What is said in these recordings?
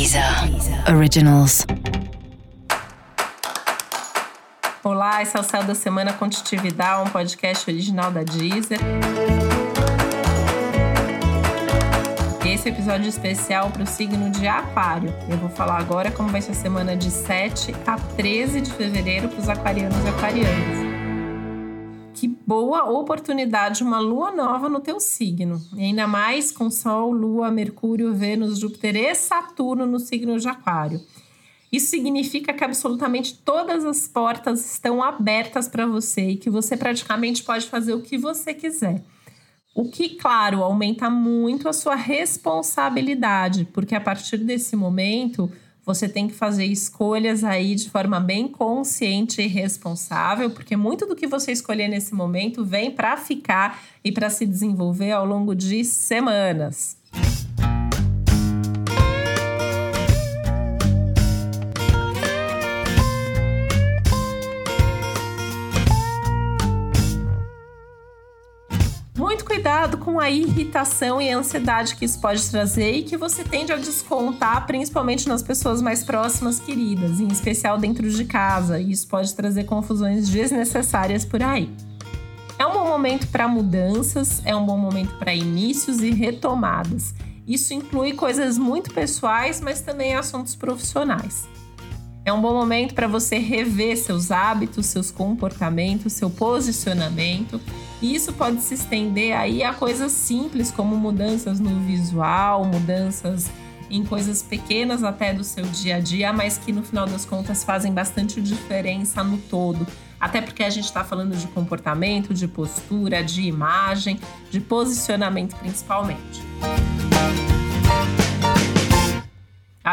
Deezer Originals. Olá, esse é o Céu da Semana Contitividade, um podcast original da Deezer. Esse episódio especial para o signo de Aquário. Eu vou falar agora como vai ser a semana de 7 a 13 de fevereiro para os aquarianos e aquarianas boa oportunidade uma lua nova no teu signo. E ainda mais com Sol, Lua, Mercúrio, Vênus, Júpiter e Saturno no signo de Aquário. Isso significa que absolutamente todas as portas estão abertas para você e que você praticamente pode fazer o que você quiser. O que, claro, aumenta muito a sua responsabilidade, porque a partir desse momento você tem que fazer escolhas aí de forma bem consciente e responsável, porque muito do que você escolher nesse momento vem para ficar e para se desenvolver ao longo de semanas. Cuidado com a irritação e a ansiedade que isso pode trazer e que você tende a descontar, principalmente nas pessoas mais próximas, queridas, em especial dentro de casa. E isso pode trazer confusões desnecessárias por aí. É um bom momento para mudanças, é um bom momento para inícios e retomadas. Isso inclui coisas muito pessoais, mas também assuntos profissionais. É um bom momento para você rever seus hábitos, seus comportamentos, seu posicionamento. E isso pode se estender aí a coisas simples, como mudanças no visual, mudanças em coisas pequenas até do seu dia a dia, mas que no final das contas fazem bastante diferença no todo. Até porque a gente está falando de comportamento, de postura, de imagem, de posicionamento principalmente.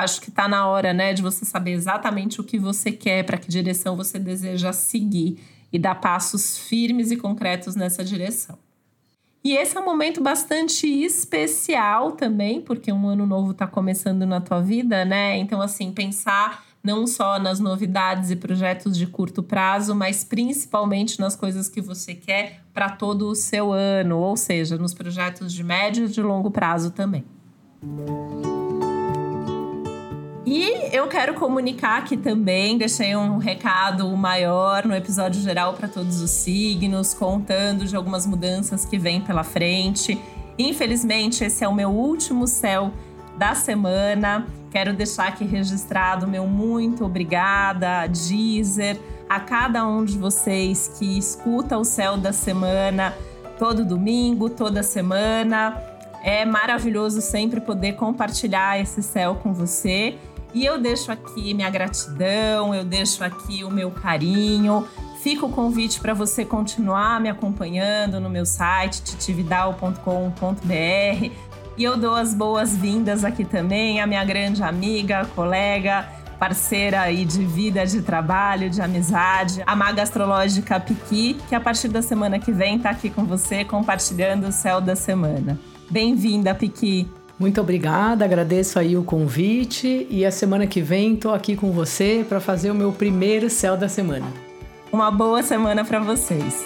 Acho que está na hora, né, de você saber exatamente o que você quer, para que direção você deseja seguir e dar passos firmes e concretos nessa direção. E esse é um momento bastante especial também, porque um ano novo está começando na tua vida, né? Então, assim, pensar não só nas novidades e projetos de curto prazo, mas principalmente nas coisas que você quer para todo o seu ano, ou seja, nos projetos de médio e de longo prazo também. E eu quero comunicar aqui também, deixei um recado maior no episódio geral para todos os signos, contando de algumas mudanças que vêm pela frente. Infelizmente, esse é o meu último céu da semana. Quero deixar aqui registrado meu muito obrigada, Deezer, a cada um de vocês que escuta o céu da semana todo domingo, toda semana. É maravilhoso sempre poder compartilhar esse céu com você. E eu deixo aqui minha gratidão, eu deixo aqui o meu carinho. Fica o convite para você continuar me acompanhando no meu site titividal.com.br. E eu dou as boas-vindas aqui também à minha grande amiga, colega, parceira aí de vida, de trabalho, de amizade, a maga astrológica Piqui, que a partir da semana que vem está aqui com você compartilhando o céu da semana. Bem-vinda, Piqui! Muito obrigada, agradeço aí o convite e a semana que vem estou aqui com você para fazer o meu primeiro céu da semana. Uma boa semana para vocês.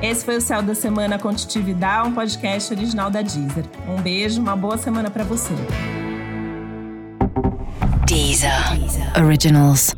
Esse foi o Céu da Semana Contitividade, um podcast original da Deezer. Um beijo, uma boa semana para você. Deezer. Deezer. Originals.